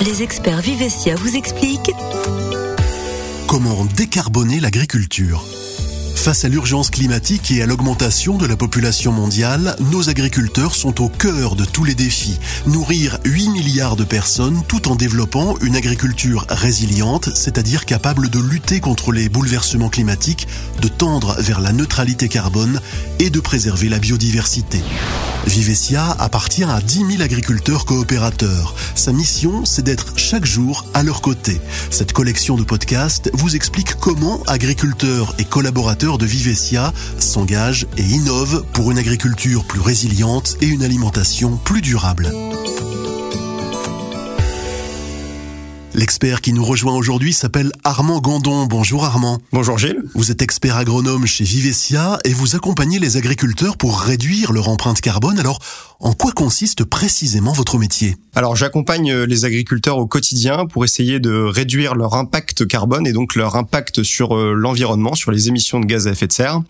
Les experts Vivessia vous expliquent Comment décarboner l'agriculture? Face à l'urgence climatique et à l'augmentation de la population mondiale, nos agriculteurs sont au cœur de tous les défis. Nourrir 8 milliards de personnes tout en développant une agriculture résiliente, c'est-à-dire capable de lutter contre les bouleversements climatiques, de tendre vers la neutralité carbone et de préserver la biodiversité. Vivesia appartient à 10 000 agriculteurs coopérateurs. Sa mission, c'est d'être chaque jour à leur côté. Cette collection de podcasts vous explique comment agriculteurs et collaborateurs de Vivesia s'engagent et innovent pour une agriculture plus résiliente et une alimentation plus durable. L'expert qui nous rejoint aujourd'hui s'appelle Armand Gandon. Bonjour Armand. Bonjour Gilles. Vous êtes expert agronome chez Vivesia et vous accompagnez les agriculteurs pour réduire leur empreinte carbone. Alors, en quoi consiste précisément votre métier? Alors, j'accompagne les agriculteurs au quotidien pour essayer de réduire leur impact carbone et donc leur impact sur euh, l'environnement, sur les émissions de gaz à effet de serre,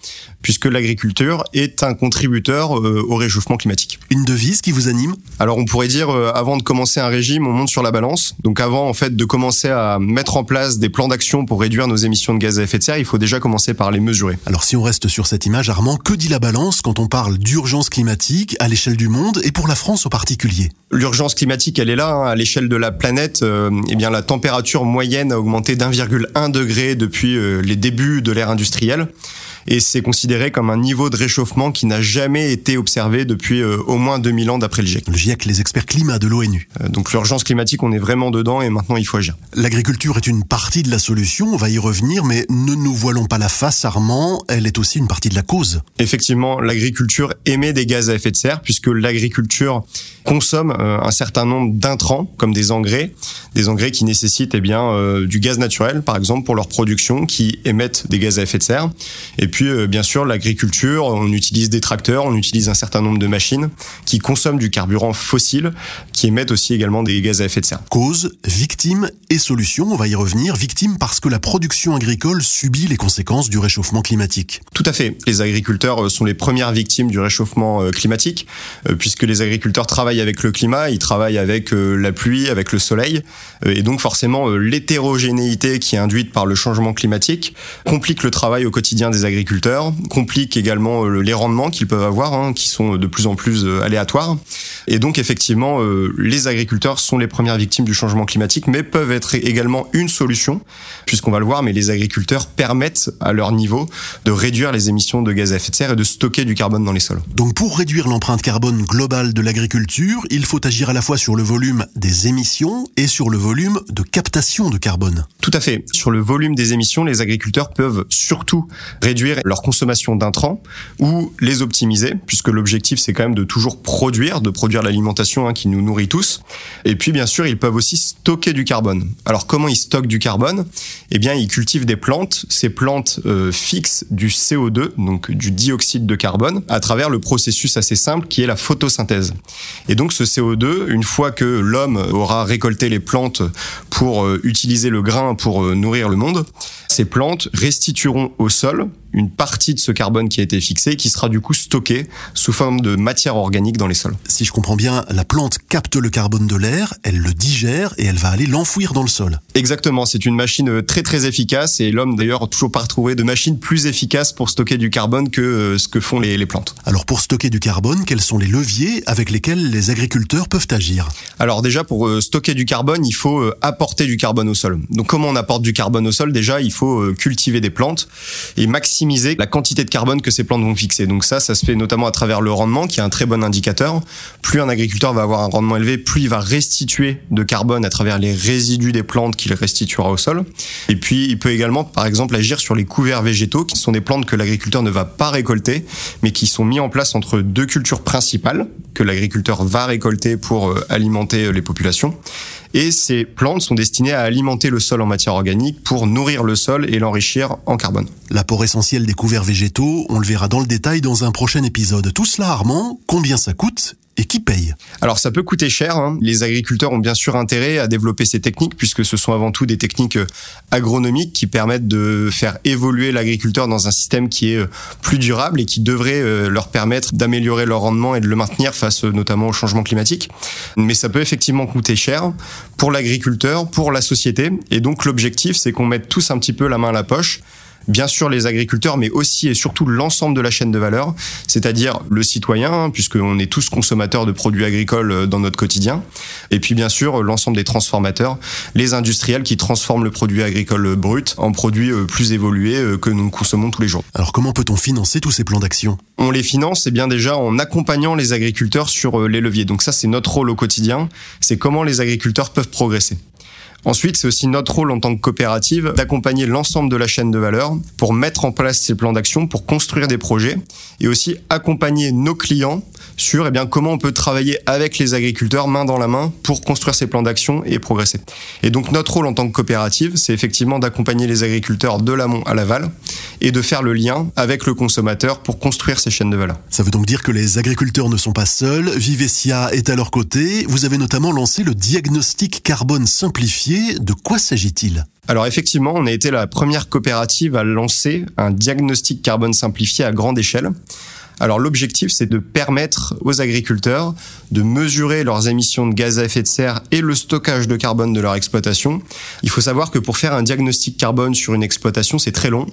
puisque l'agriculture est un contributeur euh, au réchauffement climatique. Une devise qui vous anime Alors, on pourrait dire, euh, avant de commencer un régime, on monte sur la balance. Donc, avant, en fait, de commencer à mettre en place des plans d'action pour réduire nos émissions de gaz à effet de serre, il faut déjà commencer par les mesurer. Alors si on reste sur cette image, Armand, que dit la balance quand on parle d'urgence climatique à l'échelle du monde et pour la France en particulier? L'urgence climatique, elle est là. Hein. À l'échelle de la planète, euh, eh bien la température moyenne a augmenté d'1,1 degré depuis euh, les débuts de l'ère industrielle et c'est considéré comme un niveau de réchauffement qui n'a jamais été observé depuis euh, au moins 2000 ans d'après le GIEC. Le GIEC, les experts climat de l'ONU. Euh, donc l'urgence climatique, on est vraiment dedans et maintenant il faut agir. L'agriculture est une partie de la solution, on va y revenir, mais ne nous voilons pas la face, Armand, elle est aussi une partie de la cause. Effectivement, l'agriculture émet des gaz à effet de serre puisque l'agriculture consomme euh, un certain nombre d'intrants comme des engrais, des engrais qui nécessitent eh bien du gaz naturel par exemple pour leur production qui émettent des gaz à effet de serre et puis, euh, bien sûr, l'agriculture, on utilise des tracteurs, on utilise un certain nombre de machines qui consomment du carburant fossile, qui émettent aussi également des gaz à effet de serre. Cause, victime et solution, on va y revenir. Victime parce que la production agricole subit les conséquences du réchauffement climatique. Tout à fait. Les agriculteurs euh, sont les premières victimes du réchauffement euh, climatique, puisque les agriculteurs travaillent avec le climat, ils travaillent avec la pluie, avec le soleil, et donc forcément l'hétérogénéité qui est induite par le changement climatique complique le travail au quotidien des agriculteurs agriculteurs, complique également euh, les rendements qu'ils peuvent avoir, hein, qui sont de plus en plus euh, aléatoires. Et donc effectivement, euh, les agriculteurs sont les premières victimes du changement climatique, mais peuvent être également une solution, puisqu'on va le voir, mais les agriculteurs permettent à leur niveau de réduire les émissions de gaz à effet de serre et de stocker du carbone dans les sols. Donc pour réduire l'empreinte carbone globale de l'agriculture, il faut agir à la fois sur le volume des émissions et sur le volume de captation de carbone. Tout à fait. Sur le volume des émissions, les agriculteurs peuvent surtout réduire leur consommation d'intrants ou les optimiser, puisque l'objectif c'est quand même de toujours produire, de produire l'alimentation hein, qui nous nourrit tous. Et puis bien sûr, ils peuvent aussi stocker du carbone. Alors comment ils stockent du carbone? Eh bien, ils cultivent des plantes. Ces plantes euh, fixent du CO2, donc du dioxyde de carbone, à travers le processus assez simple qui est la photosynthèse. Et donc ce CO2, une fois que l'homme aura récolté les plantes pour euh, utiliser le grain pour euh, nourrir le monde, ces plantes restitueront au sol une partie de ce carbone qui a été fixé qui sera du coup stocké sous forme de matière organique dans les sols. Si je comprends bien, la plante capte le carbone de l'air, elle le digère et elle va aller l'enfouir dans le sol. Exactement, c'est une machine euh, très très efficace et l'homme d'ailleurs toujours pas retrouvé de machine plus efficace pour stocker du carbone que euh, ce que font les, les plantes. Alors pour stocker du carbone, quels sont les leviers avec lesquels les agriculteurs peuvent agir? Alors déjà pour euh, stocker du carbone, il faut apporter du carbone au sol. Donc comment on apporte du carbone au sol? Déjà, il faut cultiver des plantes et maximiser la quantité de carbone que ces plantes vont fixer. Donc ça, ça se fait notamment à travers le rendement, qui est un très bon indicateur. Plus un agriculteur va avoir un rendement élevé, plus il va restituer de carbone à travers les résidus des plantes qu'il restituera au sol. Et puis, il peut également, par exemple, agir sur les couverts végétaux, qui sont des plantes que l'agriculteur ne va pas récolter, mais qui sont mis en place entre deux cultures principales que l'agriculteur va récolter pour euh, alimenter euh, les populations. Et ces plantes sont destinées à alimenter le sol en matière organique pour nourrir le sol et l'enrichir en carbone. L'apport essentiel des couverts végétaux, on le verra dans le détail dans un prochain épisode. Tout cela, Armand, combien ça coûte et qui paye Alors ça peut coûter cher. Hein. Les agriculteurs ont bien sûr intérêt à développer ces techniques puisque ce sont avant tout des techniques euh, agronomiques qui permettent de faire évoluer l'agriculteur dans un système qui est euh, plus durable et qui devrait euh, leur permettre d'améliorer leur rendement et de le maintenir face notamment au changement climatique. Mais ça peut effectivement coûter cher pour l'agriculteur, pour la société. Et donc l'objectif, c'est qu'on mette tous un petit peu la main à la poche bien sûr les agriculteurs, mais aussi et surtout l'ensemble de la chaîne de valeur, c'est-à-dire le citoyen, puisqu'on est tous consommateurs de produits agricoles euh, dans notre quotidien, et puis bien sûr l'ensemble des transformateurs, les industriels qui transforment le produit agricole brut en produit euh, plus évolué euh, que nous consommons tous les jours. Alors comment peut-on financer tous ces plans d'action? On les finance, et eh bien déjà en accompagnant les agriculteurs sur les leviers. Donc ça c'est notre rôle au quotidien, c'est comment les agriculteurs peuvent progresser. Ensuite, c'est aussi notre rôle en tant que coopérative d'accompagner l'ensemble de la chaîne de valeur pour mettre en place ces plans d'action, pour construire des projets et aussi accompagner nos clients sur eh bien, comment on peut travailler avec les agriculteurs main dans la main pour construire ces plans d'action et progresser. Et donc notre rôle en tant que coopérative, c'est effectivement d'accompagner les agriculteurs de l'amont à l'aval et de faire le lien avec le consommateur pour construire ces chaînes de valeur. Ça veut donc dire que les agriculteurs ne sont pas seuls, Vivesia est à leur côté. Vous avez notamment lancé le diagnostic carbone simplifié. De quoi s'agit-il? Alors effectivement, on a été la première coopérative à lancer un diagnostic carbone simplifié à grande échelle. Alors l'objectif, c'est de permettre aux agriculteurs de mesurer leurs émissions de gaz à effet de serre et le stockage de carbone de leur exploitation. Il faut savoir que pour faire un diagnostic carbone sur une exploitation, c'est très long.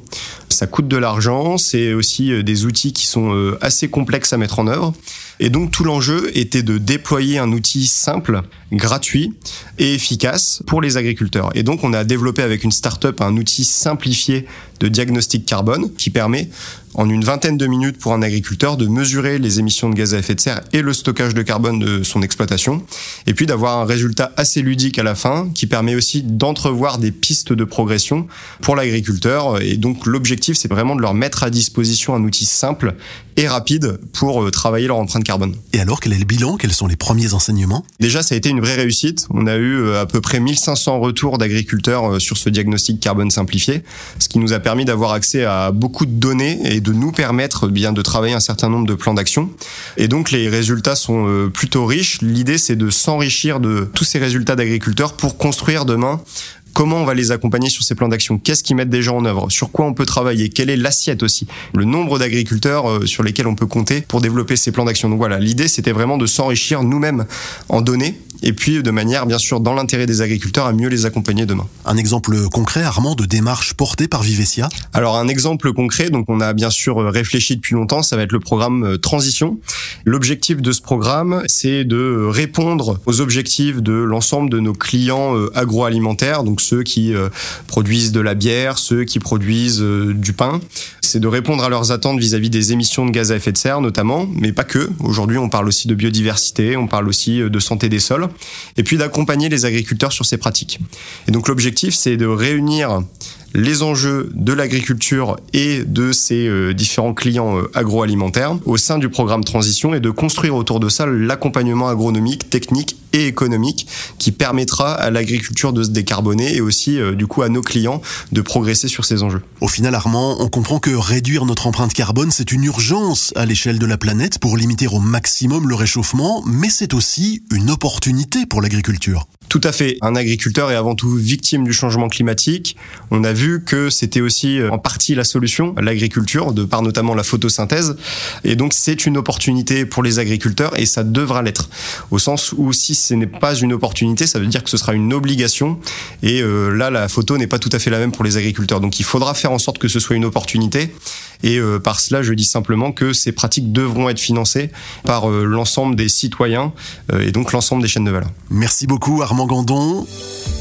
Ça coûte de l'argent, c'est aussi euh, des outils qui sont euh, assez complexes à mettre en œuvre. Et donc tout l'enjeu était de déployer un outil simple, gratuit et efficace pour les agriculteurs. Et donc on a développé avec une start-up un outil simplifié de diagnostic carbone qui permet en une vingtaine de minutes pour un agriculteur de mesurer les émissions de gaz à effet de serre et le stockage de carbone de son exploitation. Et puis d'avoir un résultat assez ludique à la fin qui permet aussi d'entrevoir des pistes de progression pour l'agriculteur. Et donc l'objectif c'est vraiment de leur mettre à disposition un outil simple et rapide pour euh, travailler leur empreinte carbone. Et alors quel est le bilan? Quels sont les premiers enseignements? Déjà ça a été une vraie réussite. On a eu euh, à peu près 1500 retours d'agriculteurs euh, sur ce diagnostic carbone simplifié, ce qui nous a permis d'avoir accès à beaucoup de données et de nous permettre eh bien de travailler un certain nombre de plans d'action. Et donc les résultats sont plutôt riches. L'idée c'est de s'enrichir de tous ces résultats d'agriculteurs pour construire demain comment on va les accompagner sur ces plans d'action? Qu'est-ce qu'ils mettent déjà en œuvre? Sur quoi on peut travailler? Quelle est l'assiette aussi? Le nombre d'agriculteurs sur lesquels on peut compter pour développer ces plans d'action? Donc voilà, l'idée c'était vraiment de s'enrichir nous-mêmes en données et puis de manière bien sûr dans l'intérêt des agriculteurs à mieux les accompagner demain. Un exemple concret Armand de démarche portée par Vivesia? Alors un exemple concret, donc on a bien sûr réfléchi depuis longtemps, ça va être le programme euh, Transition. L'objectif de ce programme, c'est de répondre aux objectifs de l'ensemble de nos clients euh, agroalimentaires, donc ceux qui euh, produisent de la bière, ceux qui produisent du pain. C'est de répondre à leurs attentes vis-à-vis des émissions de gaz à effet de serre notamment, mais pas que. Aujourd'hui, on parle aussi de biodiversité, on parle aussi de santé des sols et puis d'accompagner les agriculteurs sur ces pratiques. Et donc l'objectif, c'est de réunir les enjeux de l'agriculture et de ses euh, différents clients euh, agroalimentaires au sein du programme Transition et de construire autour de ça l'accompagnement agronomique, technique et économique qui permettra à l'agriculture de se décarboner et aussi euh, du coup à nos clients de progresser sur ces enjeux. Au final Armand, on comprend que réduire notre empreinte carbone c'est une urgence à l'échelle de la planète pour limiter au maximum le réchauffement, mais c'est aussi une opportunité pour l'agriculture. Tout à fait. Un agriculteur est avant tout victime du changement climatique. On a vu que c'était aussi euh, en partie la solution, l'agriculture, de par notamment la photosynthèse. Et donc c'est une opportunité pour les agriculteurs et ça devra l'être. Au sens où si ce n'est pas une opportunité, ça veut dire que ce sera une obligation. Et euh, là, la photo n'est pas tout à fait la même pour les agriculteurs. Donc il faudra faire en sorte que ce soit une opportunité. Et euh, par cela, je dis simplement que ces pratiques devront être financées par l'ensemble des citoyens et donc l'ensemble des chaînes de valeur. Merci beaucoup Armand. Gandon,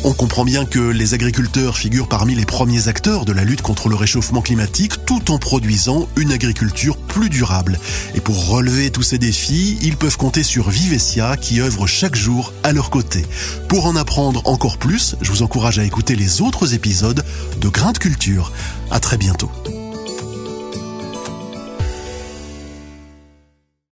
on comprend bien que les agriculteurs figurent parmi les acteurs de la lutte contre le réchauffement climatique tout en produisant une agriculture plus durable. Et pour relever tous ces défis, ils peuvent compter sur Vivesia qui œuvre chaque jour à leur côté. Pour en apprendre encore plus, je vous encourage à écouter les autres épisodes de Grain de Culture. À très bientôt.